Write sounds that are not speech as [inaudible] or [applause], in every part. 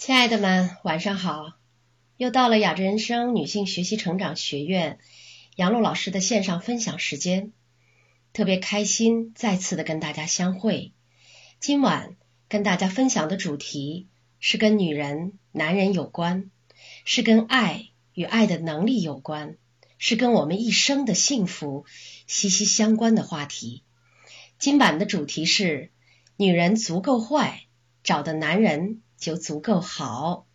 亲爱的们，晚上好！又到了雅致人生女性学习成长学院杨璐老师的线上分享时间，特别开心再次的跟大家相会。今晚跟大家分享的主题是跟女人、男人有关，是跟爱与爱的能力有关，是跟我们一生的幸福息息相关的话题。今晚的主题是：女人足够坏，找的男人。就足够好。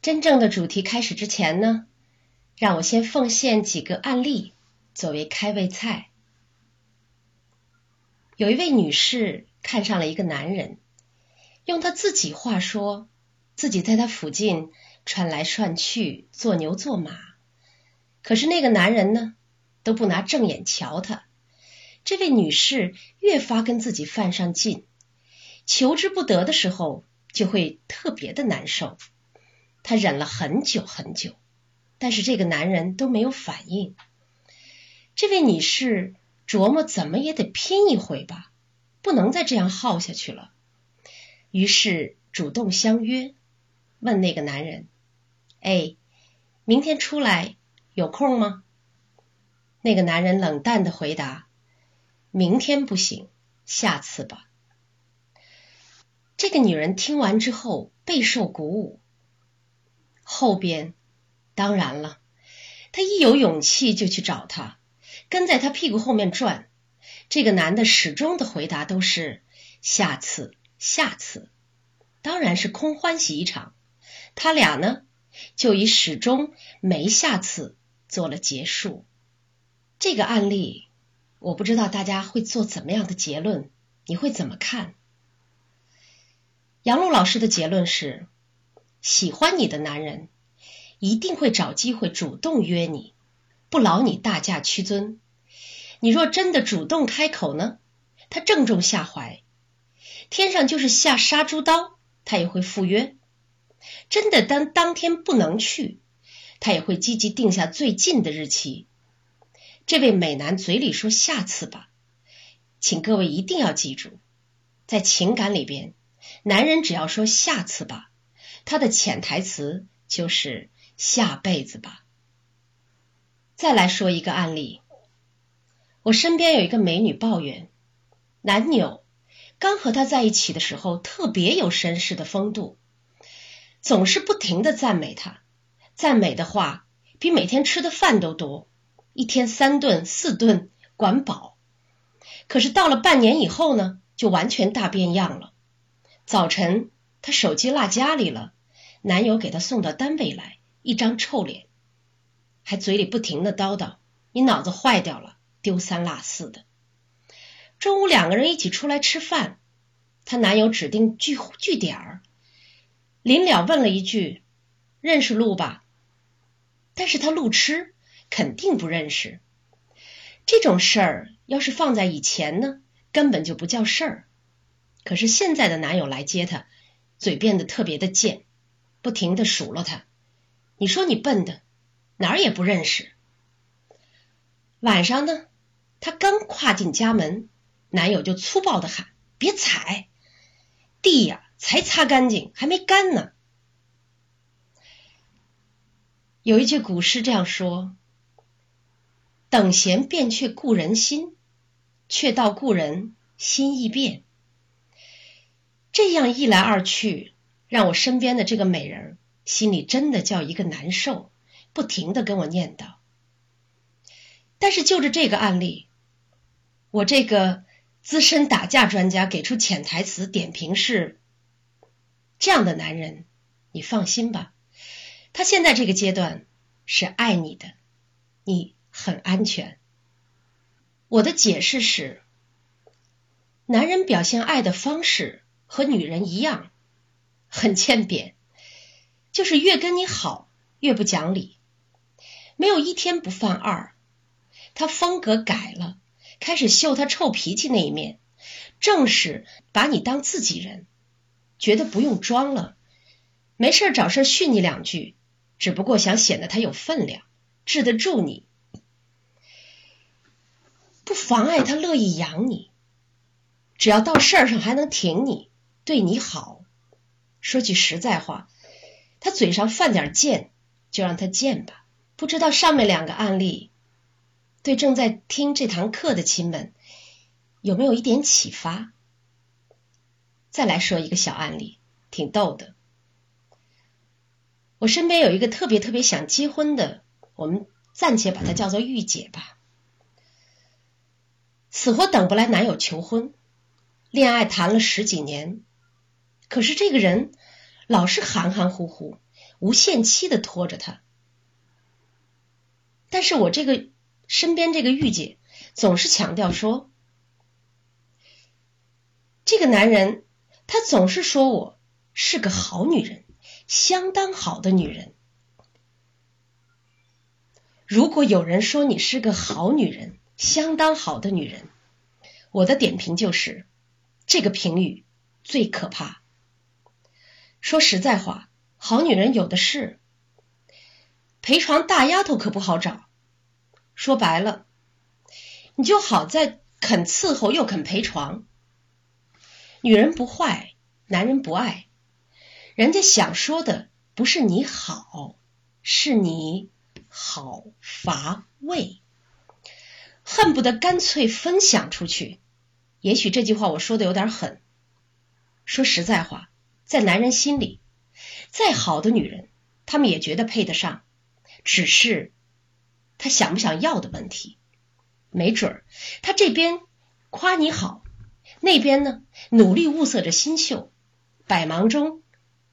真正的主题开始之前呢，让我先奉献几个案例作为开胃菜。有一位女士看上了一个男人，用她自己话说，自己在他附近穿来穿去，做牛做马，可是那个男人呢，都不拿正眼瞧她。这位女士越发跟自己犯上劲，求之不得的时候。就会特别的难受，她忍了很久很久，但是这个男人都没有反应。这位女士琢磨怎么也得拼一回吧，不能再这样耗下去了。于是主动相约，问那个男人：“哎，明天出来有空吗？”那个男人冷淡的回答：“明天不行，下次吧。”这个女人听完之后备受鼓舞，后边当然了，她一有勇气就去找他，跟在他屁股后面转。这个男的始终的回答都是下次，下次，当然是空欢喜一场。他俩呢，就以始终没下次做了结束。这个案例，我不知道大家会做怎么样的结论，你会怎么看？杨璐老师的结论是：喜欢你的男人一定会找机会主动约你，不劳你大驾屈尊。你若真的主动开口呢，他正中下怀，天上就是下杀猪刀，他也会赴约。真的当当天不能去，他也会积极定下最近的日期。这位美男嘴里说下次吧，请各位一定要记住，在情感里边。男人只要说下次吧，他的潜台词就是下辈子吧。再来说一个案例，我身边有一个美女抱怨，男友刚和她在一起的时候特别有绅士的风度，总是不停的赞美她，赞美的话比每天吃的饭都多，一天三顿四顿管饱。可是到了半年以后呢，就完全大变样了。早晨，她手机落家里了，男友给她送到单位来，一张臭脸，还嘴里不停的叨叨：“你脑子坏掉了，丢三落四的。”中午两个人一起出来吃饭，她男友指定聚聚点儿，临了问了一句：“认识路吧？”但是他路痴，肯定不认识。这种事儿要是放在以前呢，根本就不叫事儿。可是现在的男友来接她，嘴变得特别的贱，不停的数落她。你说你笨的，哪儿也不认识。晚上呢，她刚跨进家门，男友就粗暴的喊：“别踩地呀，才擦干净，还没干呢。”有一句古诗这样说：“等闲变却故人心，却道故人心易变。”这样一来二去，让我身边的这个美人心里真的叫一个难受，不停的跟我念叨。但是就着这个案例，我这个资深打架专家给出潜台词点评是：这样的男人，你放心吧，他现在这个阶段是爱你的，你很安全。我的解释是，男人表现爱的方式。和女人一样，很欠扁，就是越跟你好越不讲理，没有一天不犯二。他风格改了，开始秀他臭脾气那一面，正是把你当自己人，觉得不用装了，没事找事训你两句，只不过想显得他有分量，治得住你，不妨碍他乐意养你，只要到事儿上还能挺你。对你好，说句实在话，他嘴上犯点贱，就让他贱吧。不知道上面两个案例对正在听这堂课的亲们有没有一点启发？再来说一个小案例，挺逗的。我身边有一个特别特别想结婚的，我们暂且把她叫做玉姐吧。死活等不来男友求婚，恋爱谈了十几年，可是这个人老是含含糊糊、无限期的拖着他。但是我这个身边这个御姐总是强调说，这个男人他总是说我是个好女人，相当好的女人。如果有人说你是个好女人，相当好的女人，我的点评就是这个评语最可怕。说实在话，好女人有的是，陪床大丫头可不好找。说白了，你就好在肯伺候又肯陪床。女人不坏，男人不爱，人家想说的不是你好，是你好乏味。恨不得干脆分享出去。也许这句话我说的有点狠。说实在话，在男人心里，再好的女人，他们也觉得配得上，只是他想不想要的问题。没准儿他这边夸你好，那边呢努力物色着新秀，百忙中，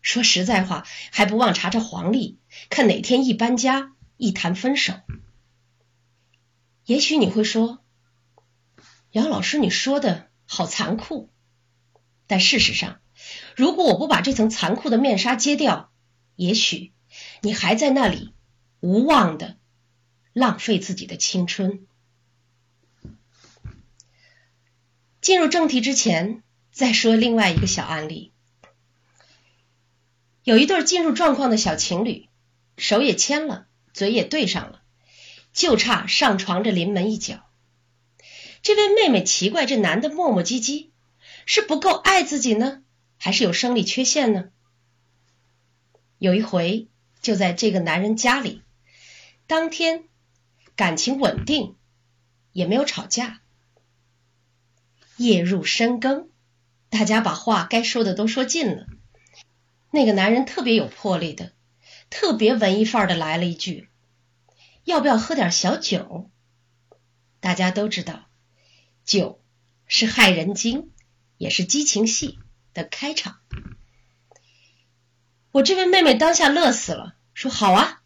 说实在话还不忘查查黄历，看哪天一搬家，一谈分手。也许你会说，杨老师，你说的好残酷。但事实上，如果我不把这层残酷的面纱揭掉，也许你还在那里无望的浪费自己的青春。进入正题之前，再说另外一个小案例：有一对进入状况的小情侣，手也牵了，嘴也对上了。就差上床这临门一脚。这位妹妹奇怪，这男的磨磨唧唧，是不够爱自己呢，还是有生理缺陷呢？有一回，就在这个男人家里，当天感情稳定，也没有吵架。夜入深更，大家把话该说的都说尽了。那个男人特别有魄力的，特别文艺范儿的来了一句。要不要喝点小酒？大家都知道，酒是害人精，也是激情戏的开场。我这位妹妹当下乐死了，说好啊。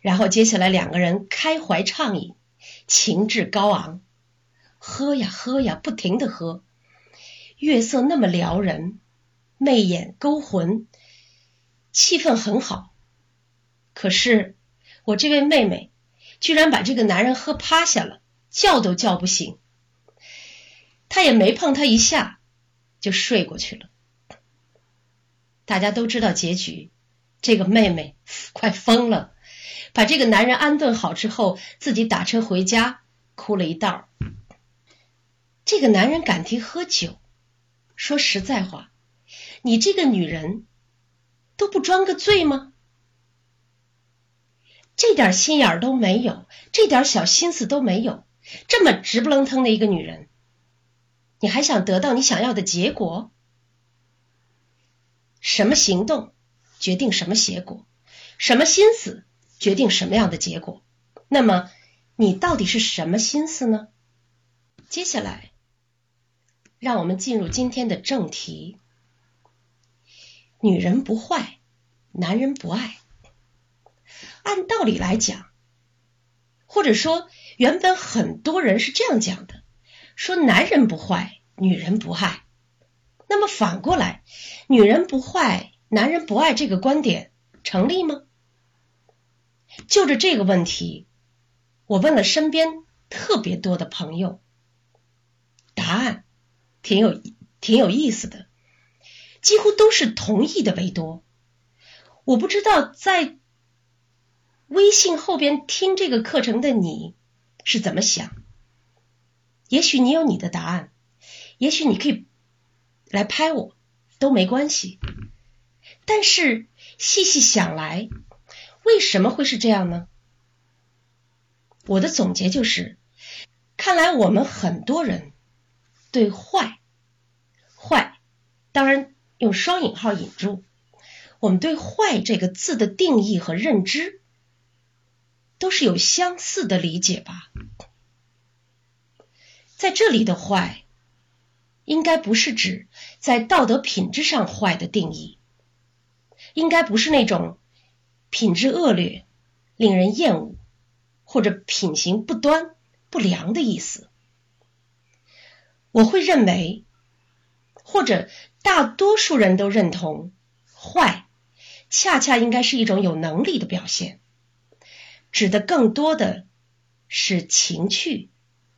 然后接下来两个人开怀畅饮，情致高昂，喝呀喝呀，不停的喝。月色那么撩人，媚眼勾魂，气氛很好。可是。我这位妹妹居然把这个男人喝趴下了，叫都叫不醒。他也没碰他一下，就睡过去了。大家都知道结局，这个妹妹 [laughs] 快疯了，把这个男人安顿好之后，自己打车回家，哭了一道。这个男人敢提喝酒，说实在话，你这个女人都不装个醉吗？这点心眼都没有，这点小心思都没有，这么直不愣腾的一个女人，你还想得到你想要的结果？什么行动决定什么结果？什么心思决定什么样的结果？那么你到底是什么心思呢？接下来，让我们进入今天的正题：女人不坏，男人不爱。按道理来讲，或者说原本很多人是这样讲的：说男人不坏，女人不爱。那么反过来，女人不坏，男人不爱这个观点成立吗？就着这个问题，我问了身边特别多的朋友，答案挺有挺有意思的，几乎都是同意的为多。我不知道在。微信后边听这个课程的你是怎么想？也许你有你的答案，也许你可以来拍我，都没关系。但是细细想来，为什么会是这样呢？我的总结就是，看来我们很多人对“坏”“坏”，当然用双引号引住，我们对“坏”这个字的定义和认知，都是有相似的理解吧？在这里的“坏”，应该不是指在道德品质上坏的定义，应该不是那种品质恶劣、令人厌恶。或者品行不端、不良的意思，我会认为，或者大多数人都认同，坏恰恰应该是一种有能力的表现，指的更多的是情趣、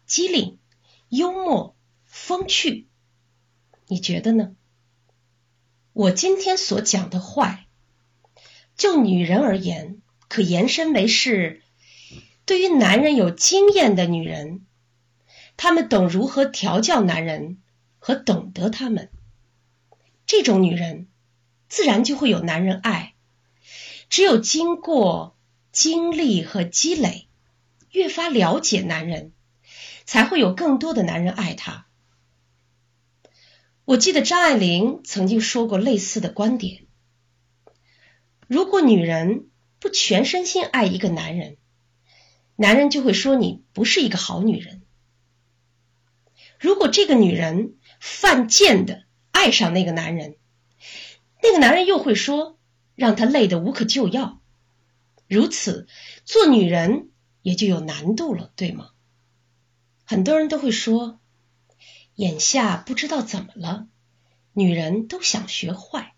机灵、幽默、风趣。你觉得呢？我今天所讲的坏，就女人而言，可延伸为是。对于男人有经验的女人，她们懂如何调教男人和懂得他们。这种女人自然就会有男人爱。只有经过经历和积累，越发了解男人，才会有更多的男人爱她。我记得张爱玲曾经说过类似的观点：如果女人不全身心爱一个男人，男人就会说你不是一个好女人。如果这个女人犯贱的爱上那个男人，那个男人又会说让她累得无可救药。如此，做女人也就有难度了，对吗？很多人都会说，眼下不知道怎么了，女人都想学坏。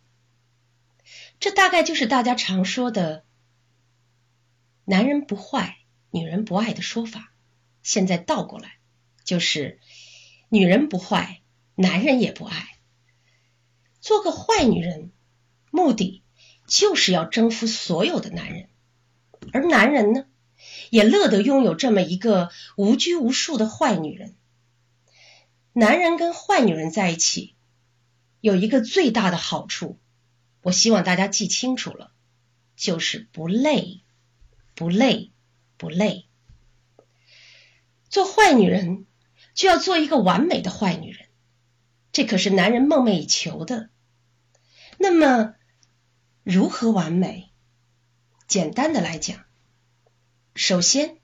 这大概就是大家常说的，男人不坏。女人不爱的说法，现在倒过来，就是女人不坏，男人也不爱。做个坏女人，目的就是要征服所有的男人，而男人呢，也乐得拥有这么一个无拘无束的坏女人。男人跟坏女人在一起，有一个最大的好处，我希望大家记清楚了，就是不累，不累。不累，做坏女人就要做一个完美的坏女人，这可是男人梦寐以求的。那么，如何完美？简单的来讲，首先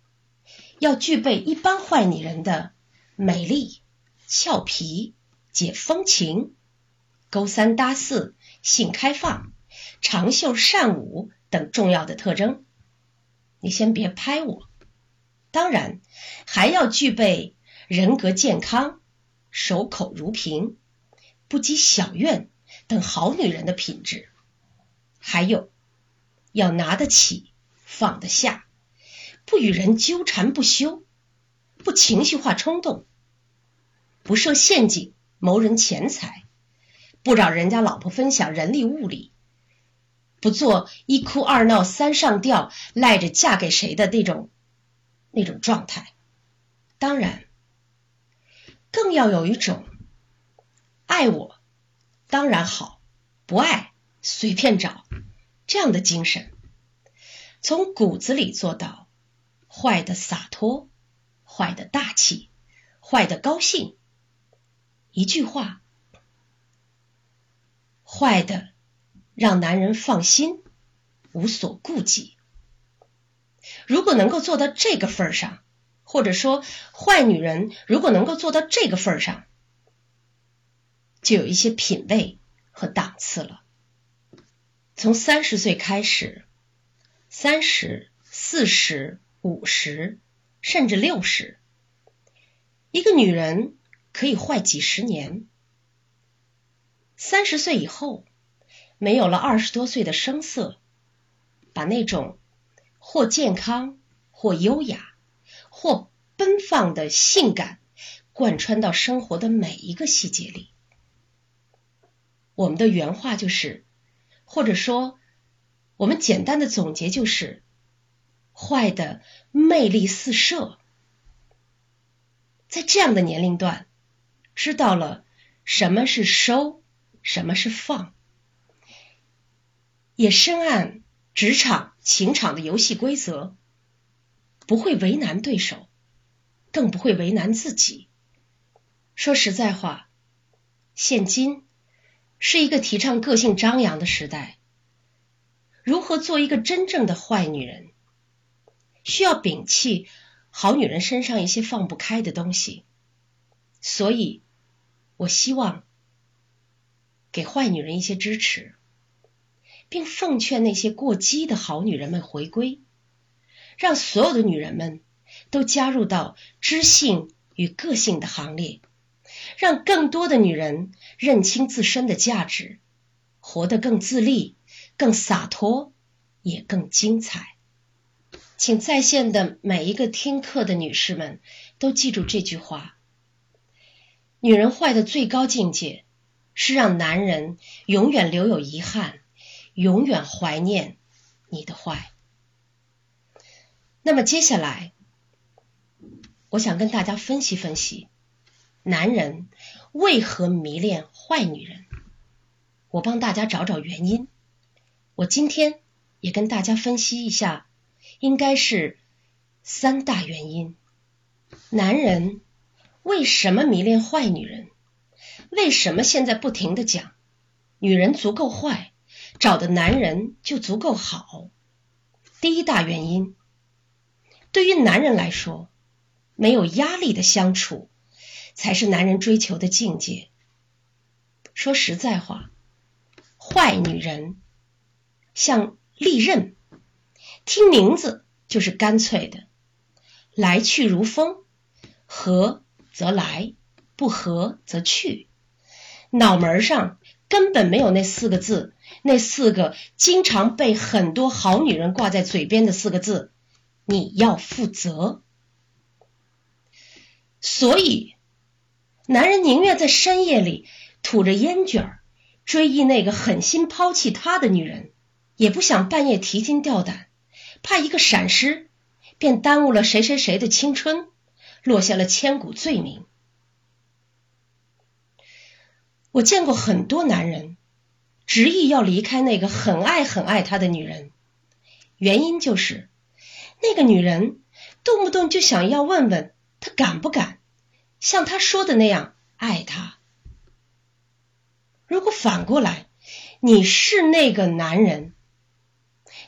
要具备一般坏女人的美丽、俏皮、解风情、勾三搭四、性开放、长袖善舞等重要的特征。你先别拍我，当然还要具备人格健康、守口如瓶、不积小怨等好女人的品质，还有要拿得起、放得下，不与人纠缠不休，不情绪化冲动，不设陷阱谋人钱财，不找人家老婆分享人力物力。不做一哭二闹三上吊，赖着嫁给谁的那种那种状态。当然，更要有一种爱我当然好，不爱随便找这样的精神，从骨子里做到坏的洒脱，坏的大气，坏的高兴。一句话，坏的。让男人放心，无所顾忌。如果能够做到这个份上，或者说坏女人如果能够做到这个份上，就有一些品味和档次了。从三十岁开始，三十、四十、五十，甚至六十，一个女人可以坏几十年。三十岁以后。没有了二十多岁的声色，把那种或健康、或优雅、或奔放的性感贯穿到生活的每一个细节里。我们的原话就是，或者说，我们简单的总结就是：坏的魅力四射。在这样的年龄段，知道了什么是收，什么是放。也深谙职场、情场的游戏规则，不会为难对手，更不会为难自己。说实在话，现今是一个提倡个性张扬的时代，如何做一个真正的坏女人，需要摒弃好女人身上一些放不开的东西。所以，我希望给坏女人一些支持，并奉劝那些过激的好女人们回归，让所有的女人们都加入到知性与个性的行列。让更多的女人认清自身的价值，活得更自立、更洒脱，也更精彩。请在线的每一个听课的女士们都记住这句话：女人坏的最高境界是让男人永远留有遗憾，永远怀念你的坏。那么接下来，我想跟大家分析分析。男人为何迷恋坏女人？我帮大家找找原因。我今天也跟大家分析一下，应该是三大原因。男人为什么迷恋坏女人？为什么现在不停的讲女人足够坏，找的男人就足够好？第一大原因，对于男人来说，没有压力的相处。才是男人追求的境界。说实在话，坏女人像利刃，听名字就是干脆的，来去如风，合则来，不合则去。脑门上根本没有那四个字，那四个经常被很多好女人挂在嘴边的四个字：你要负责。所以。男人宁愿在深夜里吐着烟卷儿追忆那个狠心抛弃他的女人，也不想半夜提心吊胆，怕一个闪失便耽误了谁谁谁的青春，落下了千古罪名。我见过很多男人执意要离开那个很爱很爱他的女人，原因就是那个女人动不动就想要问问他敢不敢。像他说的那样爱他。如果反过来，你是那个男人，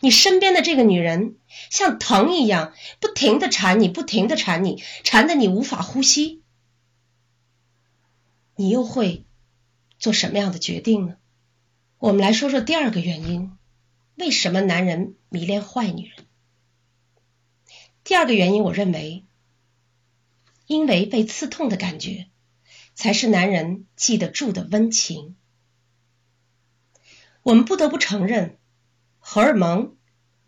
你身边的这个女人像藤一样，不停的缠你，不停的缠你，缠的你无法呼吸，你又会做什么样的决定呢？我们来说说第二个原因：为什么男人迷恋坏女人？第二个原因，我认为。因为被刺痛的感觉，才是男人记得住的温情。我们不得不承认，荷尔蒙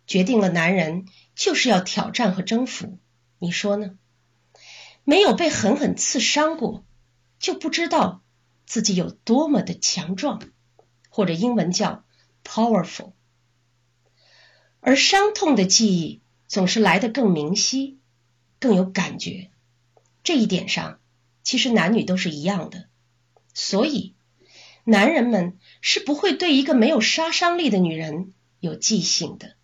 决定了男人就是要挑战和征服。你说呢？没有被狠狠刺伤过，就不知道自己有多么的强壮，或者英文叫 powerful。而伤痛的记忆总是来得更明晰，更有感觉。这一点上，其实男女都是一样的，所以男人们是不会对一个没有杀伤力的女人有记性的。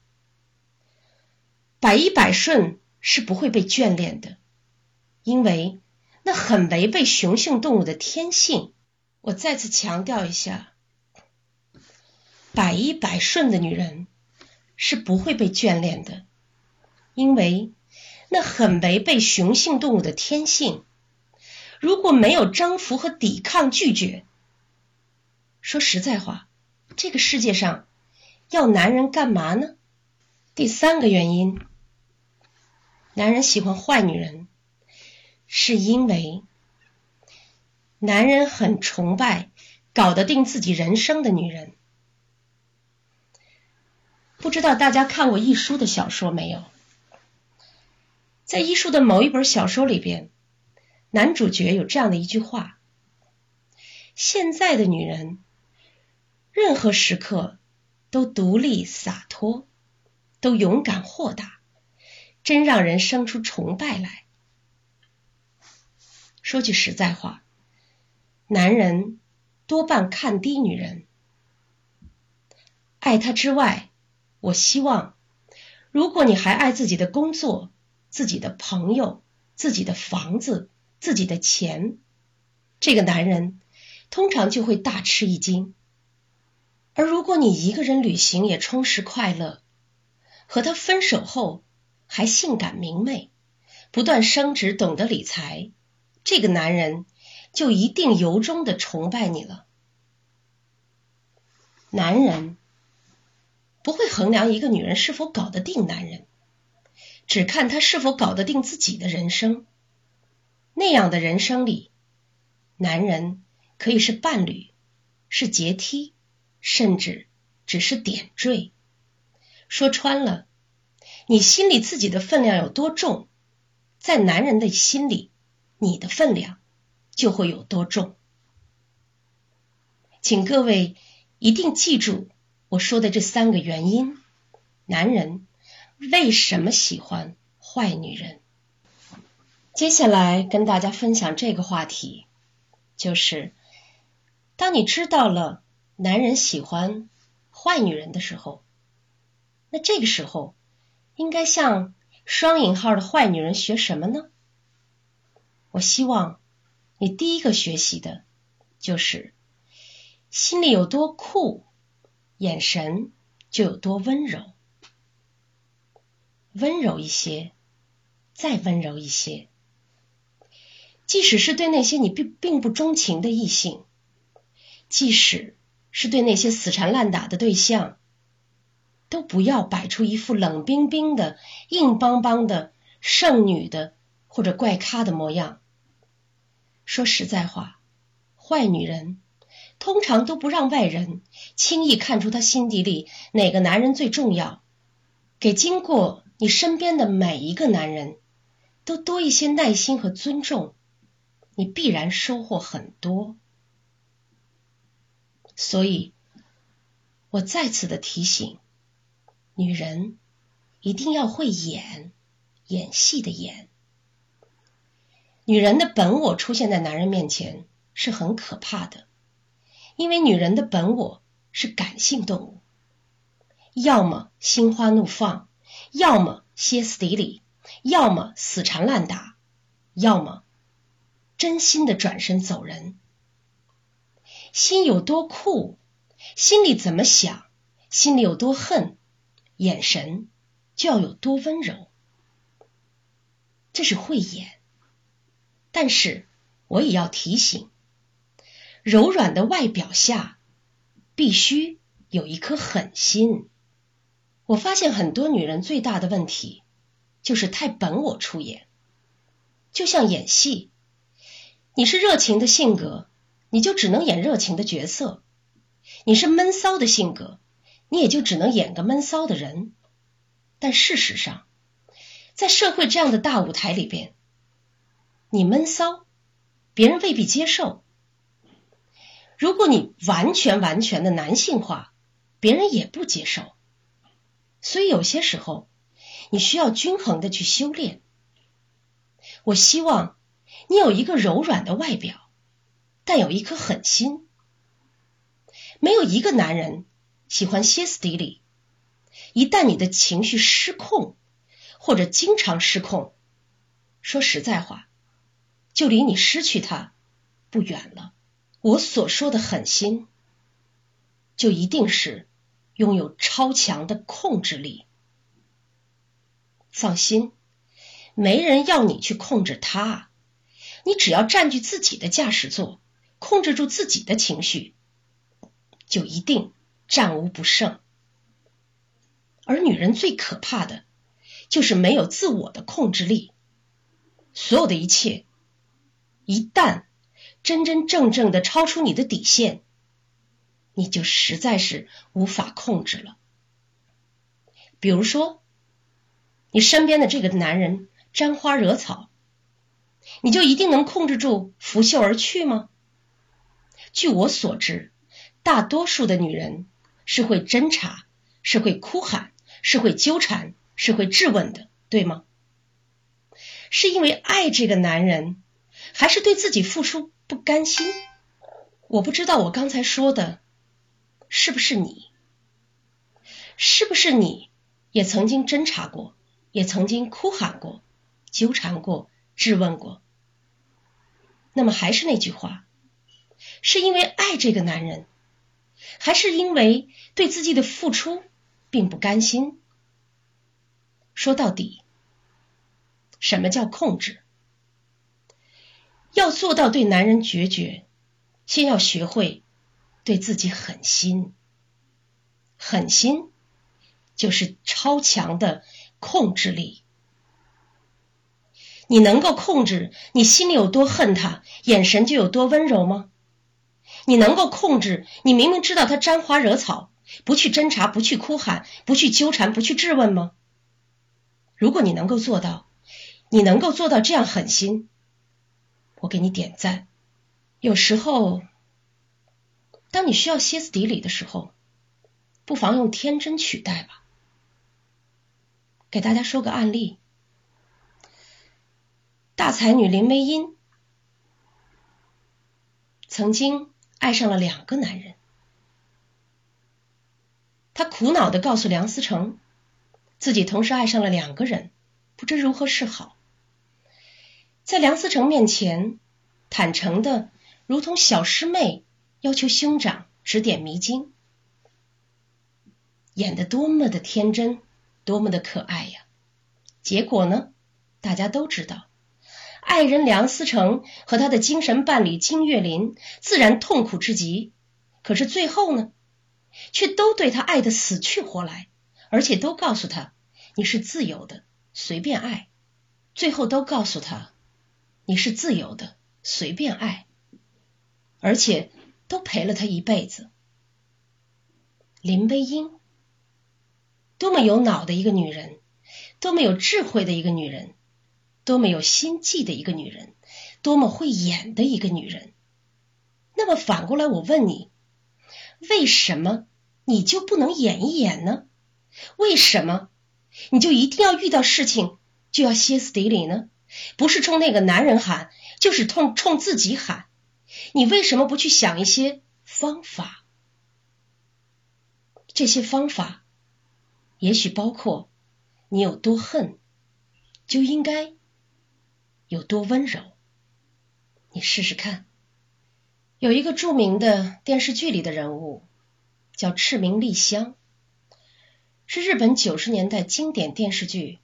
百依百顺是不会被眷恋的，因为那很违背雄性动物的天性。我再次强调一下，百依百顺的女人是不会被眷恋的，因为。那很违背雄性动物的天性。如果没有征服和抵抗、拒绝，说实在话，这个世界上要男人干嘛呢？第三个原因，男人喜欢坏女人，是因为男人很崇拜搞得定自己人生的女人。不知道大家看过一书的小说没有？在一书的某一本小说里边，男主角有这样的一句话：“现在的女人，任何时刻都独立洒脱，都勇敢豁达，真让人生出崇拜来。”说句实在话，男人多半看低女人，爱他之外，我希望，如果你还爱自己的工作、自己的朋友、自己的房子、自己的钱，这个男人通常就会大吃一惊。而如果你一个人旅行也充实快乐，和他分手后还性感明媚，不断升职，懂得理财，这个男人就一定由衷的崇拜你了。男人不会衡量一个女人是否搞得定男人，只看他是否搞得定自己的人生。那样的人生里，男人可以是伴侣，是阶梯，甚至只是点缀。说穿了，你心里自己的分量有多重，在男人的心里，你的分量就会有多重。请各位。一定记住我说的这三个原因：男人为什么喜欢坏女人？接下来跟大家分享这个话题，就是当你知道了男人喜欢坏女人的时候，那这个时候应该向双引号的坏女人学什么呢？我希望你第一个学习的就是。心里有多酷，眼神就有多温柔。温柔一些，再温柔一些。即使是对那些你并并不钟情的异性，即使是对那些死缠烂打的对象，都不要摆出一副冷冰冰的、硬邦邦的圣女的或者怪咖的模样。说实在话，坏女人。通常都不让外人轻易看出她心底里哪个男人最重要。给经过你身边的每一个男人，都多一些耐心和尊重，你必然收获很多。所以，我再次的提醒，女人一定要会演，演戏的演。女人的本我出现在男人面前是很可怕的。因为女人的本我是感性动物，要么心花怒放，要么歇斯底里，要么死缠烂打，要么真心的转身走人。心有多酷，心里怎么想，心里有多恨，眼神就要有多温柔。这是慧眼，但是我也要提醒。柔软的外表下，必须有一颗狠心。我发现很多女人最大的问题就是太本我出演，就像演戏。你是热情的性格，你就只能演热情的角色；你是闷骚的性格，你也就只能演个闷骚的人。但事实上，在社会这样的大舞台里边，你闷骚，别人未必接受。如果你完全完全的男性化，别人也不接受。所以有些时候，你需要均衡的去修炼。我希望你有一个柔软的外表，但有一颗狠心。没有一个男人喜欢歇斯底里。一旦你的情绪失控，或者经常失控，说实在话，就离你失去他不远了。我所说的狠心，就一定是拥有超强的控制力。放心，没人要你去控制他，你只要占据自己的驾驶座，控制住自己的情绪，就一定战无不胜。而女人最可怕的，就是没有自我的控制力，所有的一切，一旦。真真正正的超出你的底线，你就实在是无法控制了。比如说，你身边的这个男人沾花惹草，你就一定能控制住拂袖而去吗？据我所知，大多数的女人是会侦查，是会哭喊，是会纠缠，是会质问的，对吗？是因为爱这个男人，还是对自己付出？不甘心，我不知道我刚才说的是不是你。是不是你也曾经侦查过，也曾经哭喊过、纠缠过、质问过？那么还是那句话，是因为爱这个男人，还是因为对自己的付出并不甘心？说到底，什么叫控制？要做到对男人决绝，先要学会对自己狠心。狠心就是超强的控制力。你能够控制你心里有多恨他，眼神就有多温柔吗？你能够控制你明明知道他沾花惹草，不去侦查，不去哭喊，不去纠缠，不去质问吗？如果你能够做到，你能够做到这样狠心，我给你点赞。有时候，当你需要歇斯底里的时候，不妨用天真取代吧。给大家说个案例。大才女林徽因曾经爱上了两个男人，她苦恼的告诉梁思成，自己同时爱上了两个人，不知如何是好。在梁思成面前，坦诚的如同小师妹要求兄长指点迷津，演的多么的天真，多么的可爱呀！结果呢，大家都知道。爱人梁思成和他的精神伴侣金岳霖自然痛苦至极，可是最后呢，却都对他爱的死去活来，而且都告诉他你是自由的，随便爱。最后都告诉他你是自由的，随便爱，而且都陪了他一辈子。林徽因，多么有脑的一个女人，多么有智慧的一个女人。多么有心计的一个女人，多么会演的一个女人。那么反过来，我问你，为什么你就不能演一演呢？为什么你就一定要遇到事情就要歇斯底里呢？不是冲那个男人喊，就是冲冲自己喊。你为什么不去想一些方法？这些方法也许包括你有多恨，就应该。有多温柔？你试试看。有一个著名的电视剧里的人物叫赤名莉香，是日本九十年代经典电视剧《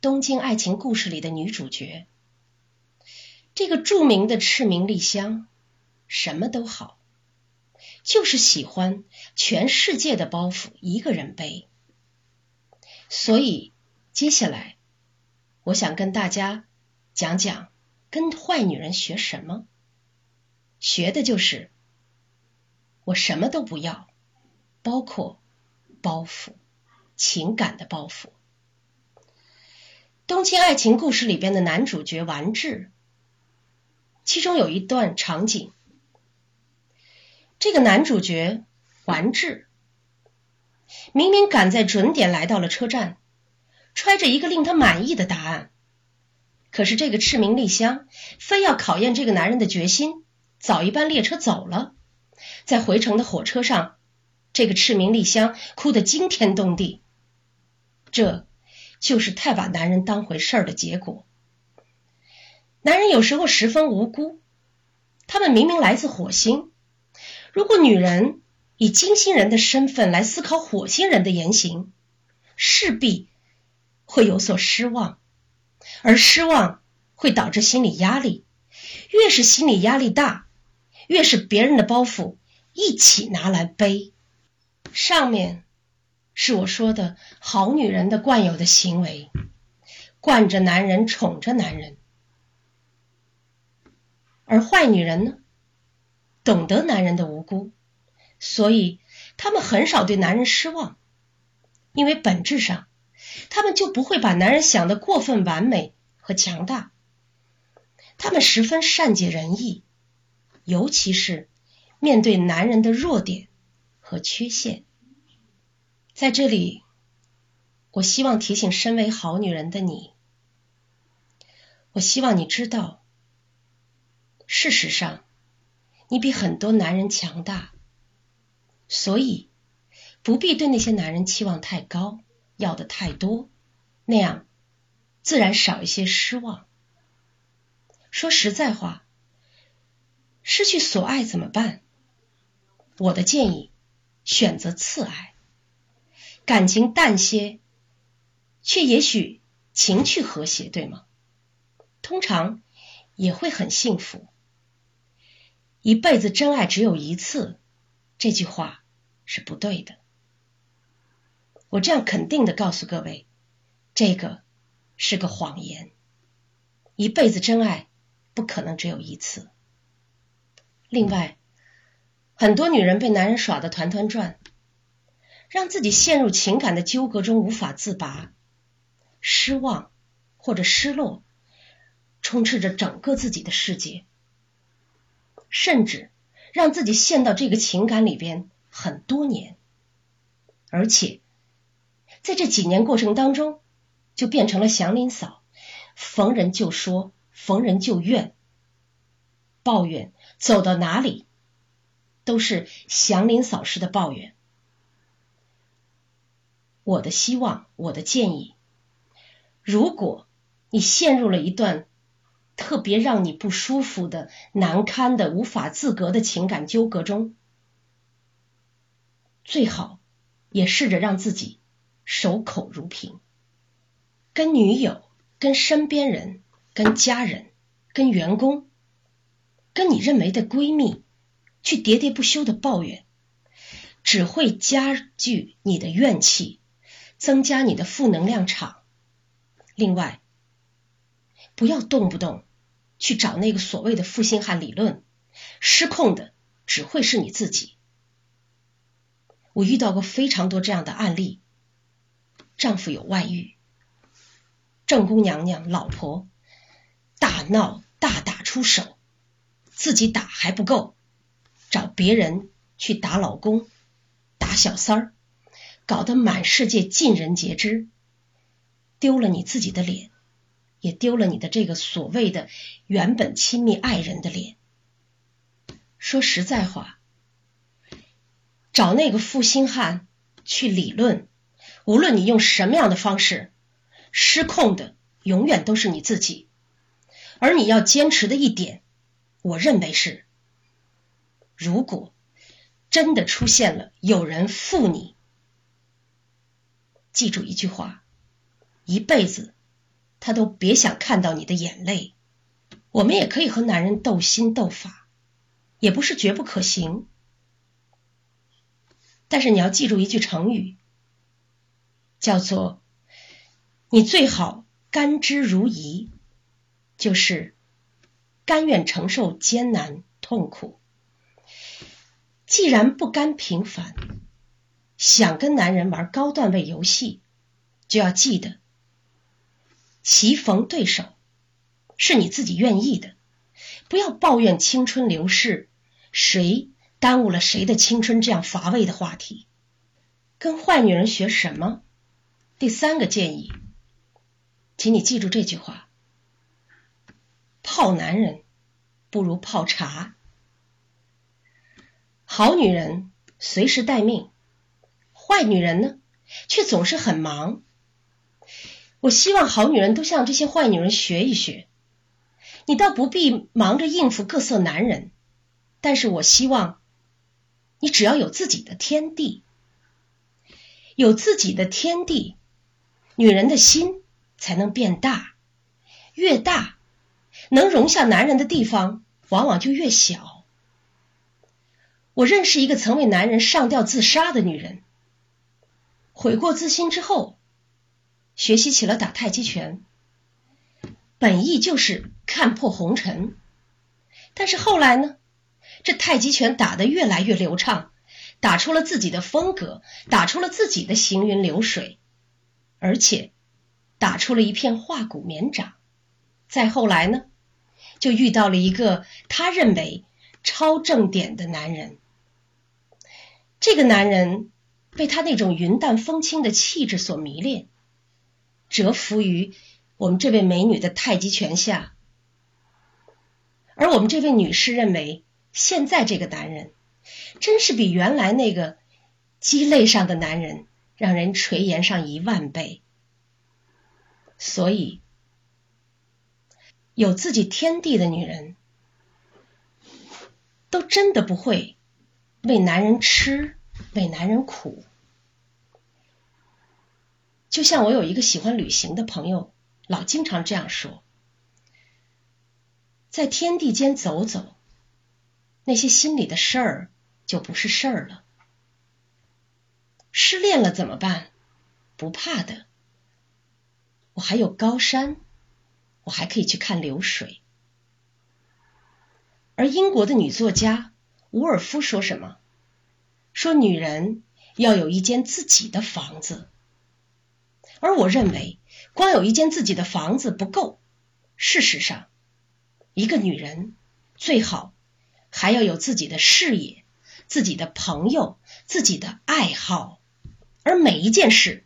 东京爱情故事》里的女主角。这个著名的赤名莉香什么都好，就是喜欢全世界的包袱一个人背。所以接下来，我想跟大家。讲讲跟坏女人学什么？学的就是我什么都不要，包括包袱，情感的包袱。《东京爱情故事》里边的男主角完治，其中有一段场景，这个男主角完治明明赶在准点来到了车站，揣着一个令他满意的答案。可是这个赤名丽香非要考验这个男人的决心，早一班列车走了，在回程的火车上，这个赤名丽香哭得惊天动地。这就是太把男人当回事儿的结果。男人有时候十分无辜，他们明明来自火星，如果女人以金星人的身份来思考火星人的言行，势必会有所失望。而失望会导致心理压力，越是心理压力大，越是别人的包袱一起拿来背。上面是我说的好女人的惯有的行为，惯着男人，宠着男人；而坏女人呢，懂得男人的无辜，所以他们很少对男人失望，因为本质上。他们就不会把男人想的过分完美和强大，他们十分善解人意，尤其是面对男人的弱点和缺陷。在这里，我希望提醒身为好女人的你，我希望你知道，事实上，你比很多男人强大，所以不必对那些男人期望太高，要的太多，那样自然少一些失望。说实在话，失去所爱怎么办？我的建议，选择次爱，感情淡些，却也许情趣和谐，对吗？通常也会很幸福。一辈子真爱只有一次，这句话是不对的。我这样肯定的告诉各位，这个是个谎言。一辈子真爱不可能只有一次。另外，很多女人被男人耍得团团转，让自己陷入情感的纠葛中无法自拔，失望或者失落充斥着整个自己的世界，甚至让自己陷到这个情感里边很多年，而且。在这几年过程当中，就变成了祥林嫂，逢人就说，逢人就怨，抱怨，走到哪里都是祥林嫂式的抱怨。我的希望，我的建议，如果你陷入了一段特别让你不舒服的、难堪的、无法自隔的情感纠葛中，最好也试着让自己。守口如瓶，跟女友、跟身边人、跟家人、跟员工、跟你认为的闺蜜去喋喋不休的抱怨，只会加剧你的怨气，增加你的负能量场。另外，不要动不动去找那个所谓的负心汉理论，失控的只会是你自己。我遇到过非常多这样的案例。丈夫有外遇，正宫娘娘、老婆大闹、大打出手，自己打还不够，找别人去打老公、打小三儿，搞得满世界尽人皆知，丢了你自己的脸，也丢了你的这个所谓的原本亲密爱人的脸。说实在话，找那个负心汉去理论。无论你用什么样的方式，失控的永远都是你自己。而你要坚持的一点，我认为是：如果真的出现了有人负你，记住一句话，一辈子他都别想看到你的眼泪。我们也可以和男人斗心斗法，也不是绝不可行。但是你要记住一句成语。叫做你最好甘之如饴，就是甘愿承受艰难痛苦。既然不甘平凡，想跟男人玩高段位游戏，就要记得，棋逢对手是你自己愿意的，不要抱怨青春流逝，谁耽误了谁的青春这样乏味的话题。跟坏女人学什么？第三个建议，请你记住这句话：泡男人不如泡茶。好女人随时待命，坏女人呢却总是很忙。我希望好女人都向这些坏女人学一学。你倒不必忙着应付各色男人，但是我希望你只要有自己的天地，有自己的天地。女人的心才能变大，越大，能容下男人的地方往往就越小。我认识一个曾为男人上吊自杀的女人，悔过自新之后，学习起了打太极拳，本意就是看破红尘。但是后来呢，这太极拳打得越来越流畅，打出了自己的风格，打出了自己的行云流水。而且打出了一片化骨绵掌。再后来呢，就遇到了一个他认为超正点的男人。这个男人被他那种云淡风轻的气质所迷恋，折服于我们这位美女的太极拳下。而我们这位女士认为，现在这个男人真是比原来那个鸡肋上的男人让人垂涎上一万倍。所以，有自己天地的女人，都真的不会为男人吃，为男人苦。就像我有一个喜欢旅行的朋友，老经常这样说：在天地间走走，那些心里的事儿就不是事儿了。失恋了怎么办？不怕的。我还有高山，我还可以去看流水。而英国的女作家伍尔夫说什么？说女人要有一间自己的房子。而我认为，光有一间自己的房子不够。事实上，一个女人最好还要有自己的事业、自己的朋友、自己的爱好，而每一件事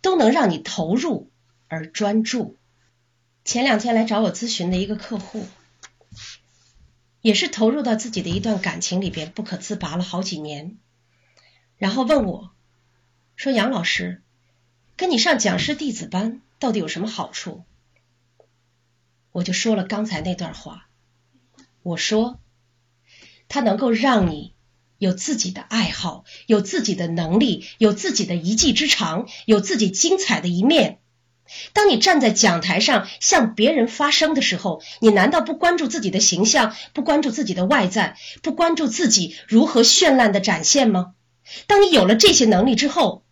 都能让你投入。而专注。前两天来找我咨询的一个客户，也是投入到自己的一段感情里边不可自拔了好几年，然后问我，说杨老师，跟你上讲师弟子班到底有什么好处？我就说了刚才那段话，我说，它能够让你有自己的爱好，有自己的能力，有自己的一技之长，有自己精彩的一面。当你站在讲台上向别人发声的时候，你难道不关注自己的形象，不关注自己的外在，不关注自己如何绚烂的展现吗？当你有了这些能力之后，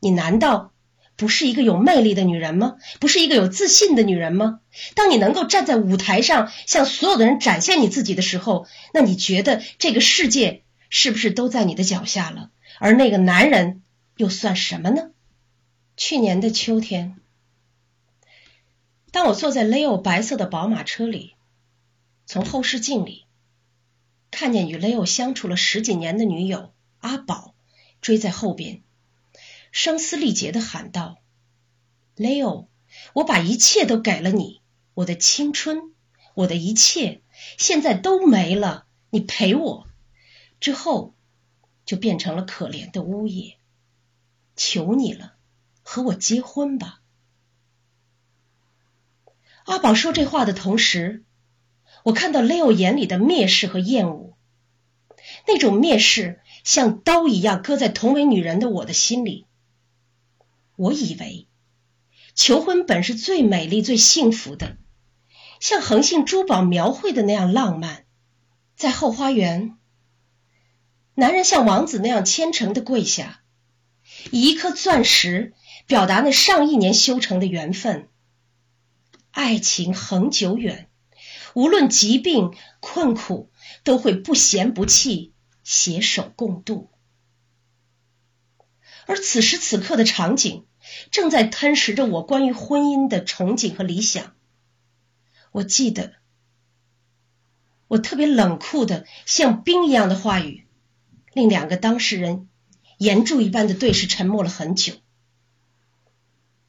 你难道不是一个有魅力的女人吗？不是一个有自信的女人吗？当你能够站在舞台上向所有的人展现你自己的时候，那你觉得这个世界是不是都在你的脚下了？而那个男人又算什么呢？去年的秋天。当我坐在 Leo 白色的宝马车里，从后视镜里看见与 Leo 相处了十几年的女友阿宝追在后边，声嘶力竭的喊道：“Leo，我把一切都给了你，我的青春，我的一切，现在都没了，你陪我。”之后就变成了可怜的呜咽，求你了，和我结婚吧。阿宝说这话的同时，我看到 Leo 眼里的蔑视和厌恶，那种蔑视像刀一样割在同为女人的我的心里。我以为求婚本是最美丽、最幸福的，像恒信珠宝描绘的那样浪漫，在后花园，男人像王子那样虔诚的跪下，以一颗钻石表达那上亿年修成的缘分。爱情恒久远，无论疾病困苦，都会不嫌不弃，携手共度。而此时此刻的场景，正在吞噬着我关于婚姻的憧憬和理想。我记得，我特别冷酷的像冰一样的话语，令两个当事人岩柱一般的对视，沉默了很久。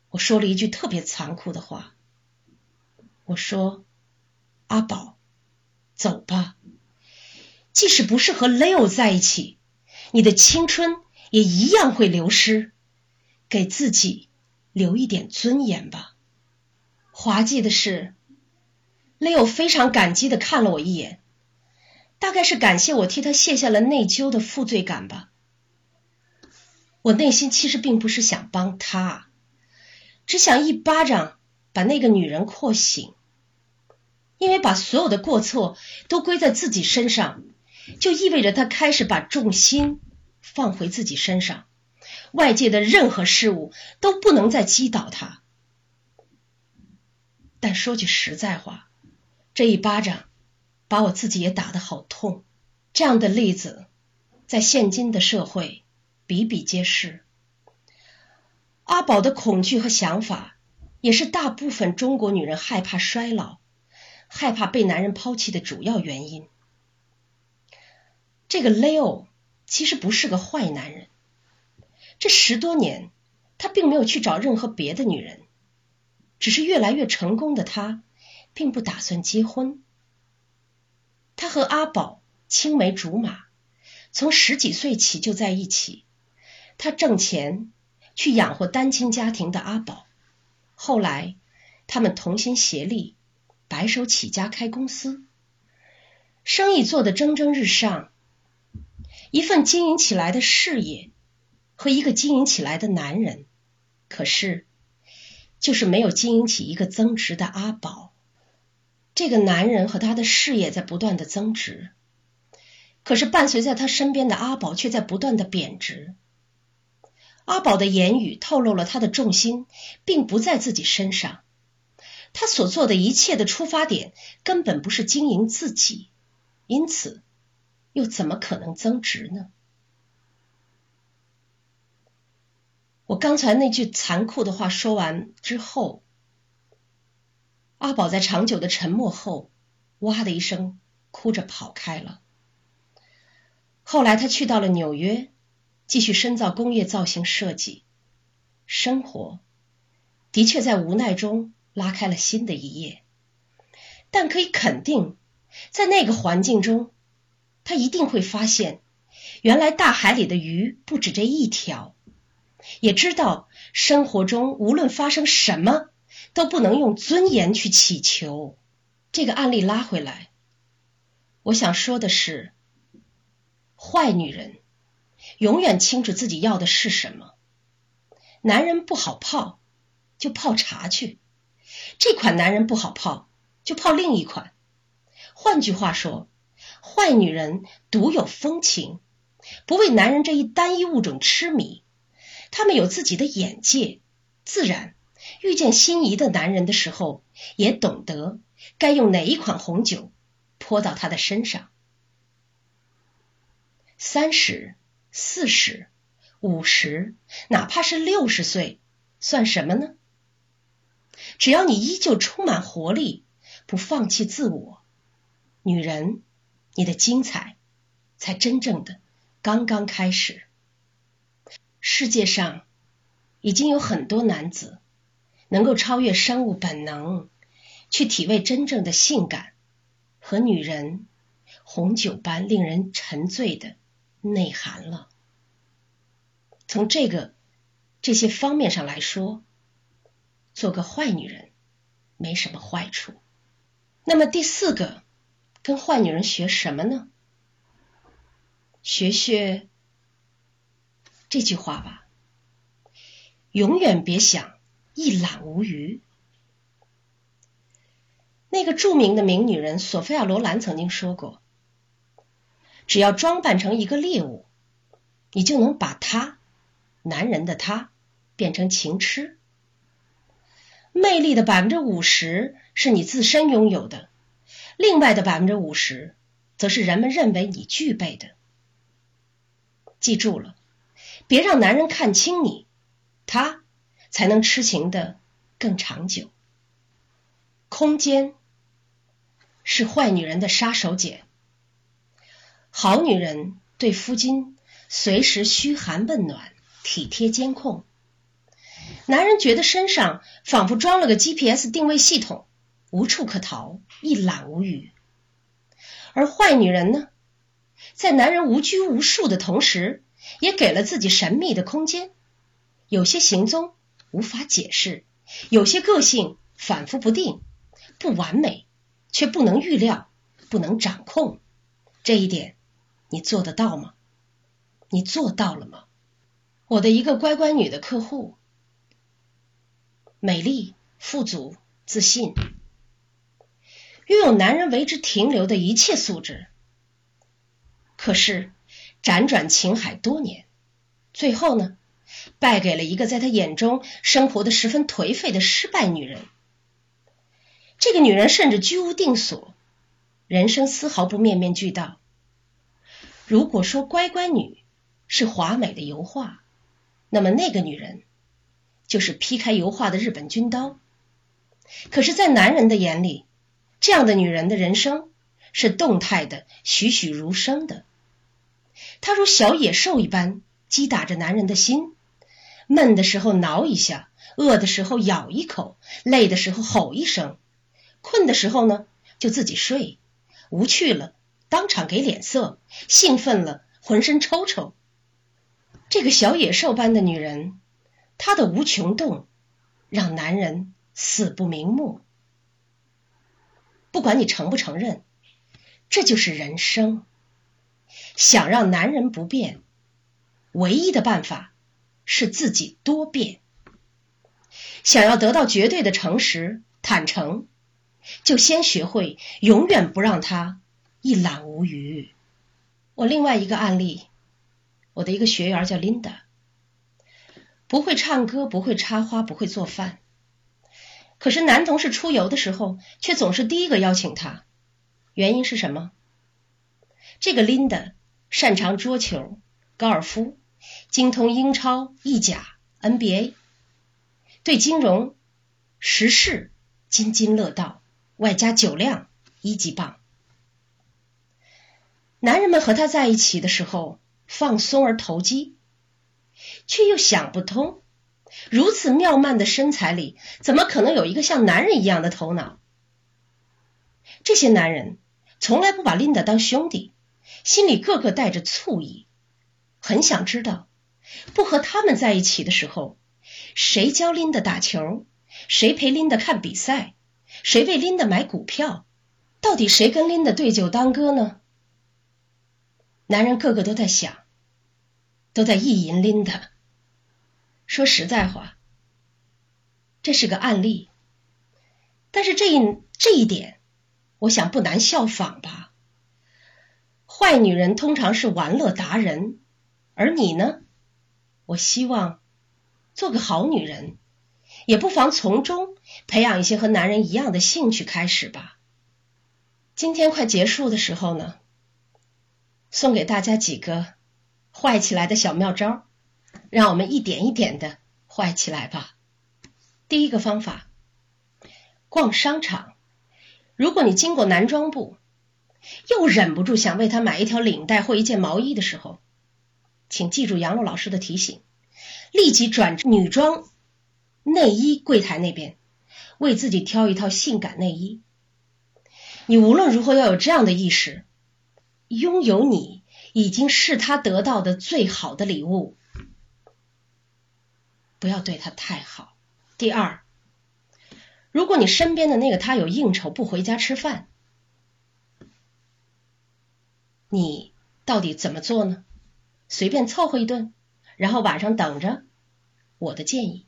我说了一句特别残酷的话。我说：“阿宝，走吧。即使不是和 Leo 在一起，你的青春也一样会流失。给自己留一点尊严吧。”滑稽的是，Leo 非常感激的看了我一眼，大概是感谢我替他卸下了内疚的负罪感吧。我内心其实并不是想帮他，只想一巴掌。把那个女人扩醒，因为把所有的过错都归在自己身上，就意味着他开始把重心放回自己身上，外界的任何事物都不能再击倒他。但说句实在话，这一巴掌把我自己也打得好痛。这样的例子在现今的社会比比皆是。阿宝的恐惧和想法。也是大部分中国女人害怕衰老、害怕被男人抛弃的主要原因。这个 Leo 其实不是个坏男人，这十多年他并没有去找任何别的女人，只是越来越成功的他并不打算结婚。他和阿宝青梅竹马，从十几岁起就在一起，他挣钱去养活单亲家庭的阿宝。后来，他们同心协力，白手起家开公司，生意做得蒸蒸日上。一份经营起来的事业和一个经营起来的男人，可是就是没有经营起一个增值的阿宝。这个男人和他的事业在不断的增值，可是伴随在他身边的阿宝却在不断的贬值。阿宝的言语透露了他的重心并不在自己身上，他所做的一切的出发点根本不是经营自己，因此又怎么可能增值呢？我刚才那句残酷的话说完之后。阿宝在长久的沉默后，哇的一声哭着跑开了。后来他去到了纽约，继续深造工业造型设计。生活的确在无奈中拉开了新的一页，但可以肯定，在那个环境中，他一定会发现，原来大海里的鱼不止这一条，也知道生活中无论发生什么。都不能用尊严去祈求。这个案例拉回来，我想说的是，坏女人永远清楚自己要的是什么。男人不好泡，就泡茶去；这款男人不好泡，就泡另一款。换句话说，坏女人独有风情，不为男人这一单一物种痴迷。他们有自己的眼界，自然。遇见心仪的男人的时候，也懂得该用哪一款红酒泼到他的身上。三十、四十、五十，哪怕是六十岁，算什么呢？只要你依旧充满活力，不放弃自我，女人，你的精彩才真正的刚刚开始。世界上已经有很多男子。能够超越生物本能，去体味真正的性感和女人红酒般令人沉醉的内涵了。从这个这些方面上来说，做个坏女人没什么坏处。那么第四个，跟坏女人学什么呢？学学这句话吧，永远别想。一览无余。那个著名的名女人索菲亚·罗兰曾经说过：“只要装扮成一个猎物，你就能把他，男人的他，变成情痴。魅力的百分之五十是你自身拥有的，另外的百分之五十，则是人们认为你具备的。记住了，别让男人看清你，他。”才能痴情的更长久。空间是坏女人的杀手锏。好女人对夫君随时嘘寒问暖、体贴监控，男人觉得身上仿佛装了个 GPS 定位系统，无处可逃，一览无余。而坏女人呢，在男人无拘无束的同时，也给了自己神秘的空间，有些行踪。无法解释，有些个性反复不定，不完美，却不能预料，不能掌控。这一点，你做得到吗？你做到了吗？我的一个乖乖女的客户，美丽、富足、自信，拥有男人为之停留的一切素质。可是辗转情海多年，最后呢？败给了一个在他眼中生活的十分颓废的失败女人。这个女人甚至居无定所，人生丝毫不面面俱到。如果说乖乖女是华美的油画，那么那个女人就是劈开油画的日本军刀。可是，在男人的眼里，这样的女人的人生是动态的、栩栩如生的。她如小野兽一般击打着男人的心。闷的时候挠一下，饿的时候咬一口，累的时候吼一声，困的时候呢就自己睡，无趣了当场给脸色，兴奋了浑身抽抽。这个小野兽般的女人，她的无穷动，让男人死不瞑目。不管你承不承认，这就是人生。想让男人不变，唯一的办法是自己多变。想要得到绝对的诚实、坦诚，就先学会永远不让他一览无余。我另外一个案例，我的一个学员叫琳达，不会唱歌，不会插花，不会做饭，可是男同事出游的时候，却总是第一个邀请他。原因是什么？这个琳达擅长桌球、高尔夫，精通英超、意甲、NBA。对金融、时事津津乐道，外加酒量一级棒。男人们和他在一起的时候放松而投机，却又想不通，如此妙曼的身材里，怎么可能有一个像男人一样的头脑？这些男人从来不把琳达当兄弟，心里个个带着醋意，很想知道，不和他们在一起的时候。谁教琳达打球？谁陪琳达看比赛？谁为琳达买股票？到底谁跟琳达对酒当歌呢？男人个个都在想，都在意淫琳达。说实在话，这是个案例，但是这一这一点，我想不难效仿吧。坏女人通常是玩乐达人，而你呢？我希望。做个好女人，也不妨从中培养一些和男人一样的兴趣开始吧。今天快结束的时候呢，送给大家几个坏起来的小妙招，让我们一点一点的坏起来吧。第一个方法，逛商场，如果你经过男装部，又忍不住想为他买一条领带或一件毛衣的时候，请记住杨璐老师的提醒。立即转女装内衣柜台那边，为自己挑一套性感内衣。你无论如何要有这样的意识：拥有你已经是他得到的最好的礼物。不要对他太好。第二，如果你身边的那个他有应酬不回家吃饭，你到底怎么做呢？随便凑合一顿？然后晚上等着，我的建议：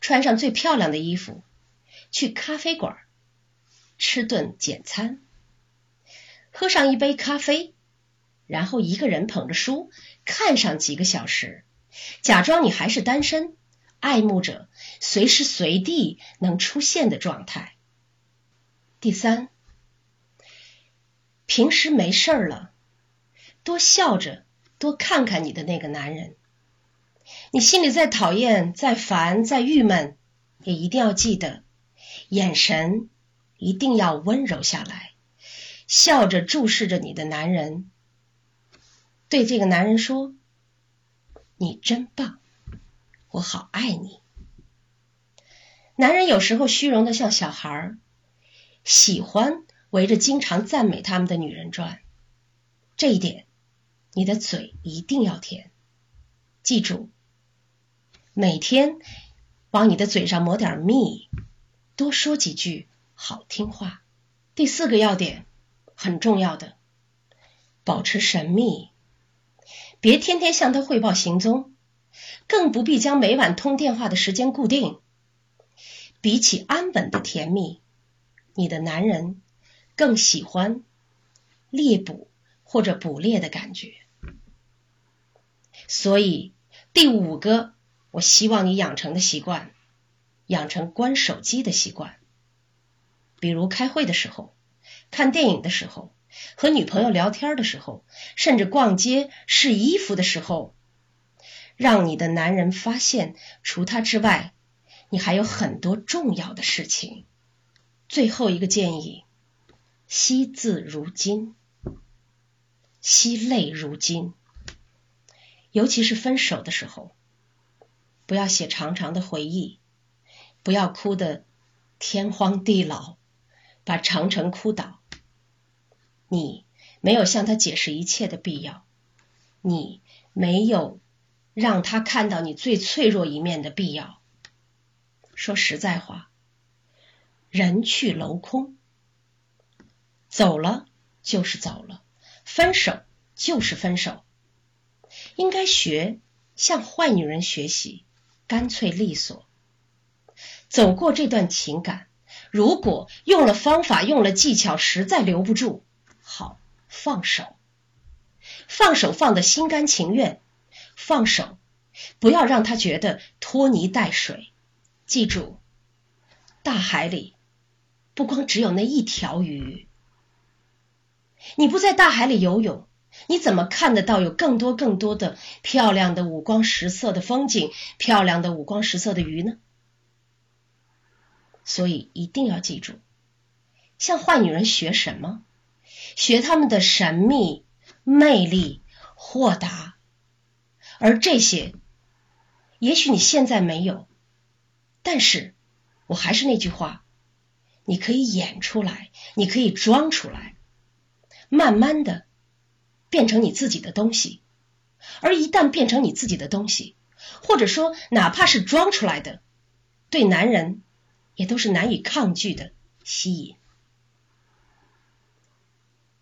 穿上最漂亮的衣服，去咖啡馆吃顿简餐，喝上一杯咖啡，然后一个人捧着书看上几个小时，假装你还是单身，爱慕着随时随地能出现的状态。第三，平时没事儿了，多笑着。多看看你的那个男人，你心里再讨厌、再烦、再郁闷，也一定要记得，眼神一定要温柔下来，笑着注视着你的男人，对这个男人说：“你真棒，我好爱你。”男人有时候虚荣的像小孩儿，喜欢围着经常赞美他们的女人转，这一点。你的嘴一定要甜，记住，每天往你的嘴上抹点蜜，多说几句好听话。第四个要点很重要的，保持神秘，别天天向他汇报行踪，更不必将每晚通电话的时间固定。比起安稳的甜蜜，你的男人更喜欢猎捕或者捕猎的感觉。所以，第五个，我希望你养成的习惯，养成关手机的习惯。比如开会的时候、看电影的时候、和女朋友聊天的时候，甚至逛街试衣服的时候，让你的男人发现，除他之外，你还有很多重要的事情。最后一个建议：惜字如金，惜泪如金。尤其是分手的时候，不要写长长的回忆，不要哭得天荒地老，把长城哭倒。你没有向他解释一切的必要，你没有让他看到你最脆弱一面的必要。说实在话，人去楼空，走了就是走了，分手就是分手。应该学向坏女人学习，干脆利索。走过这段情感，如果用了方法、用了技巧，实在留不住，好放手，放手放的心甘情愿，放手，不要让他觉得拖泥带水。记住，大海里不光只有那一条鱼，你不在大海里游泳，你怎么看得到有更多更多的漂亮的五光十色的风景、漂亮的五光十色的鱼呢？所以一定要记住，向坏女人学什么？学他们的神秘、魅力、豁达，而这些，也许你现在没有。但是，我还是那句话，你可以演出来，你可以装出来，慢慢的变成你自己的东西。而一旦变成你自己的东西，或者说哪怕是装出来的，对男人也都是难以抗拒的吸引。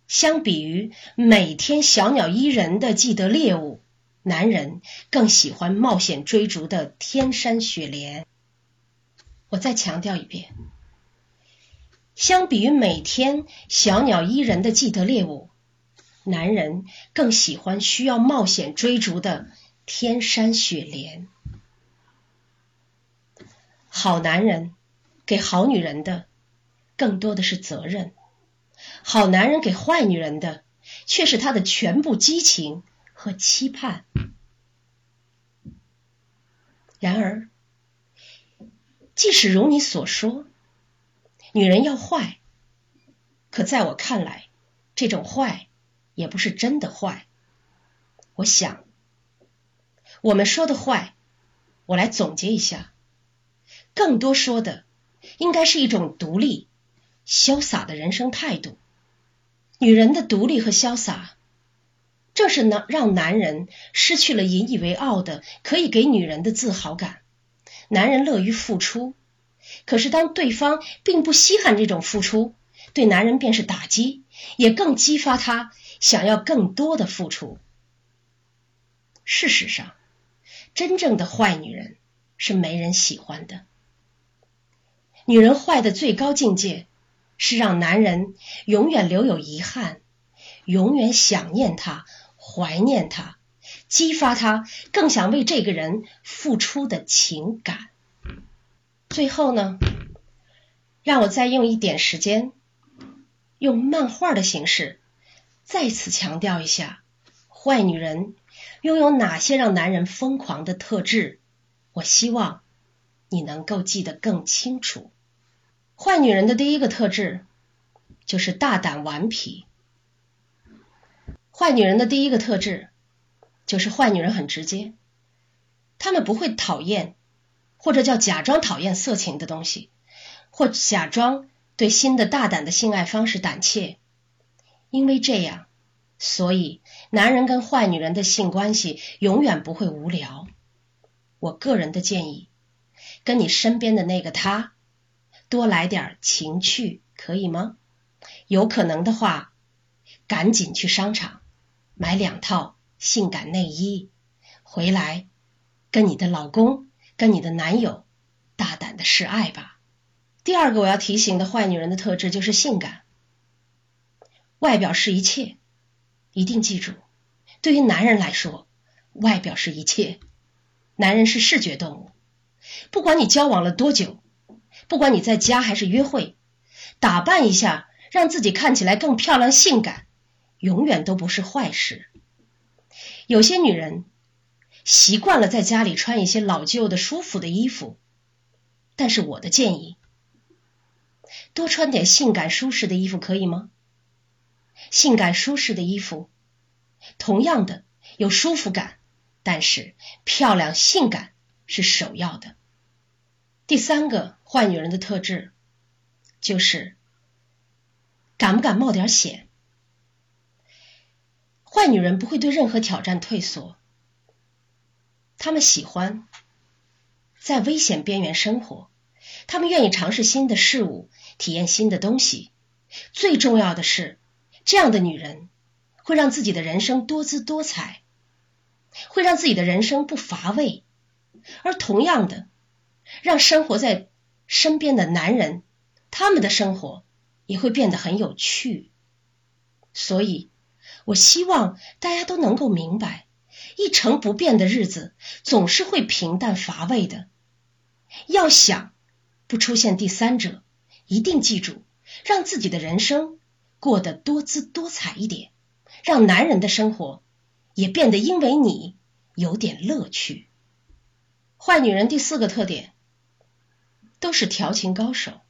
相比于每天小鸟依人的记得猎物，男人更喜欢冒险追逐的天山雪莲。我再强调一遍，相比于每天小鸟依人的记得猎物，男人更喜欢需要冒险追逐的天山雪莲。好男人给好女人的更多的是责任，好男人给坏女人的却是他的全部激情和期盼。然而。即使如你所说，女人要坏，可在我看来，这种坏也不是真的坏。我想，我们说的坏，我来总结一下，更多说的应该是一种独立、潇洒的人生态度。女人的独立和潇洒，正是能让男人失去了引以为傲的可以给女人的自豪感。男人乐于付出，可是当对方并不稀罕这种付出，对男人便是打击，也更激发他想要更多的付出。事实上，真正的坏女人是没人喜欢的。女人坏的最高境界是让男人永远留有遗憾，永远想念她，怀念她。激发他更想为这个人付出的情感。最后呢，让我再用一点时间，用漫画的形式再次强调一下：坏女人拥有哪些让男人疯狂的特质？我希望你能够记得更清楚。坏女人的第一个特质就是大胆顽皮。坏女人的第一个特质。就是坏女人很直接，他们不会讨厌，或者叫假装讨厌色情的东西，或假装对新的大胆的性爱方式胆怯，因为这样，所以男人跟坏女人的性关系永远不会无聊。我个人的建议，跟你身边的那个他多来点情趣，可以吗？有可能的话，赶紧去商场买两套。性感内衣，回来跟你的老公、跟你的男友大胆的示爱吧。第二个我要提醒的坏女人的特质就是性感，外表是一切，一定记住。对于男人来说，外表是一切，男人是视觉动物。不管你交往了多久，不管你在家还是约会，打扮一下，让自己看起来更漂亮、性感，永远都不是坏事。有些女人习惯了在家里穿一些老旧的、舒服的衣服，但是我的建议，多穿点性感舒适的衣服，可以吗？性感舒适的衣服，同样的有舒服感，但是漂亮性感是首要的。第三个坏女人的特质，就是敢不敢冒点险。坏女人不会对任何挑战退缩，她们喜欢在危险边缘生活，她们愿意尝试新的事物，体验新的东西。最重要的是，这样的女人会让自己的人生多姿多彩，会让自己的人生不乏味，而同样的，让生活在身边的男人，他们的生活也会变得很有趣。所以，我希望大家都能够明白，一成不变的日子总是会平淡乏味的。要想不出现第三者，一定记住。让自己的人生过得多姿多彩一点，让男人的生活也变得因为你有点乐趣。坏女人第四个特点都是调情高手。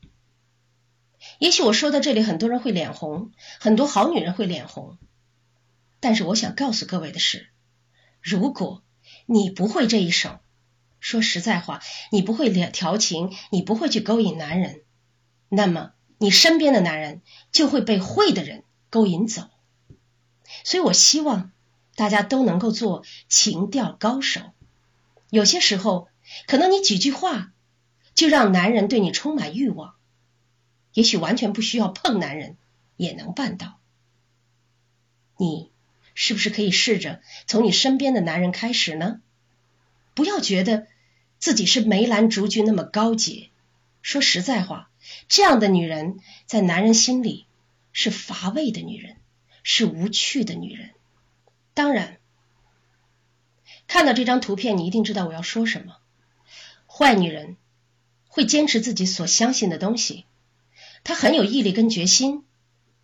也许我说到这里，很多人会脸红，很多好女人会脸红。但是我想告诉各位的是，如果你不会这一手，说实在话，你不会调情，你不会去勾引男人，那么。你身边的男人就会被会的人勾引走，所以我希望大家都能够做情调高手。有些时候，可能你几句话就让男人对你充满欲望，也许完全不需要碰男人也能办到。你是不是可以试着从你身边的男人开始呢？不要觉得自己是梅兰竹菊那么高洁。说实在话。这样的女人在男人心里是乏味的女人，是无趣的女人。当然，看到这张图片，你一定知道我要说什么。坏女人会坚持自己所相信的东西，她很有毅力跟决心，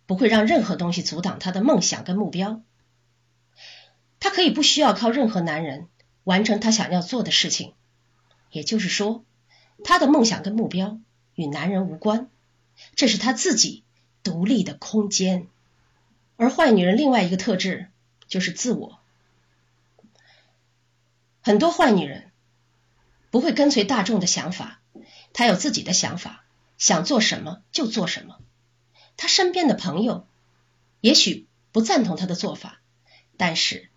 不会让任何东西阻挡她的梦想跟目标。她可以不需要靠任何男人完成她想要做的事情，也就是说，她的梦想跟目标。与男人无关，这是她自己独立的空间。而坏女人另外一个特质就是自我。很多坏女人不会跟随大众的想法，她有自己的想法，想做什么就做什么。她身边的朋友也许不赞同她的做法，但是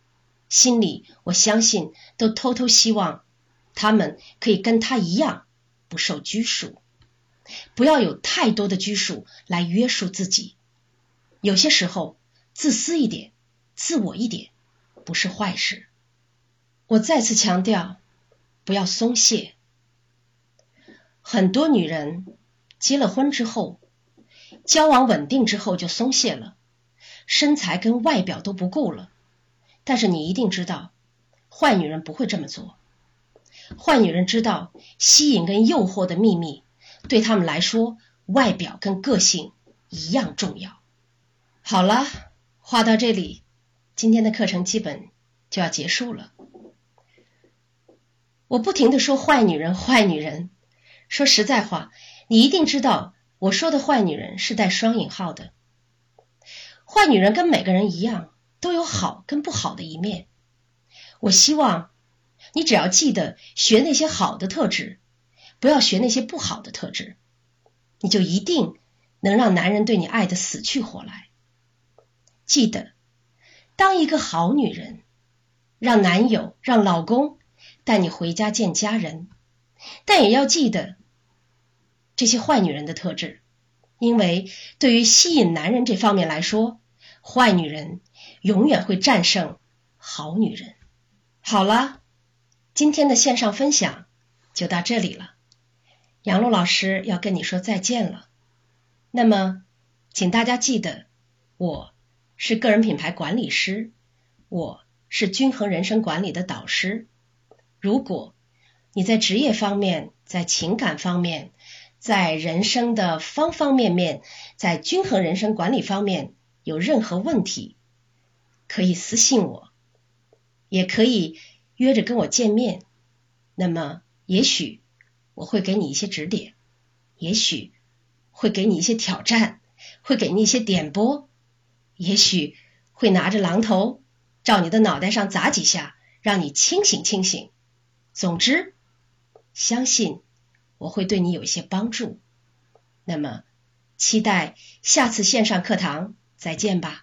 心里我相信都偷偷希望他们可以跟她一样不受拘束。不要有太多的拘束来约束自己，有些时候自私一点、自我一点不是坏事。我再次强调，不要松懈。很多女人结了婚之后，交往稳定之后就松懈了，身材跟外表都不顾了。但是你一定知道，坏女人不会这么做。坏女人知道吸引跟诱惑的秘密。对他们来说，外表跟个性一样重要。好了，话到这里，今天的课程基本就要结束了。我不停的说坏女人，坏女人。说实在话，你一定知道，我说的坏女人是带双引号的。坏女人跟每个人一样，都有好跟不好的一面。我希望你只要记得学那些好的特质。不要学那些不好的特质，你就一定能让男人对你爱的死去活来。记得，当一个好女人，让男友、让老公带你回家见家人，但也要记得这些坏女人的特质，因为对于吸引男人这方面来说，坏女人永远会战胜好女人。好了，今天的线上分享就到这里了。杨璐老师要跟你说再见了。那么，请大家记得，我是个人品牌管理师，我是均衡人生管理的导师。如果你在职业方面、在情感方面、在人生的方方面面、在均衡人生管理方面有任何问题，可以私信我，也可以约着跟我见面。那么，也许。我会给你一些指点，也许会给你一些挑战，会给你一些点拨，也许会拿着榔头照你的脑袋上砸几下，让你清醒清醒。总之，相信我会对你有一些帮助。那么，期待下次线上课堂再见吧。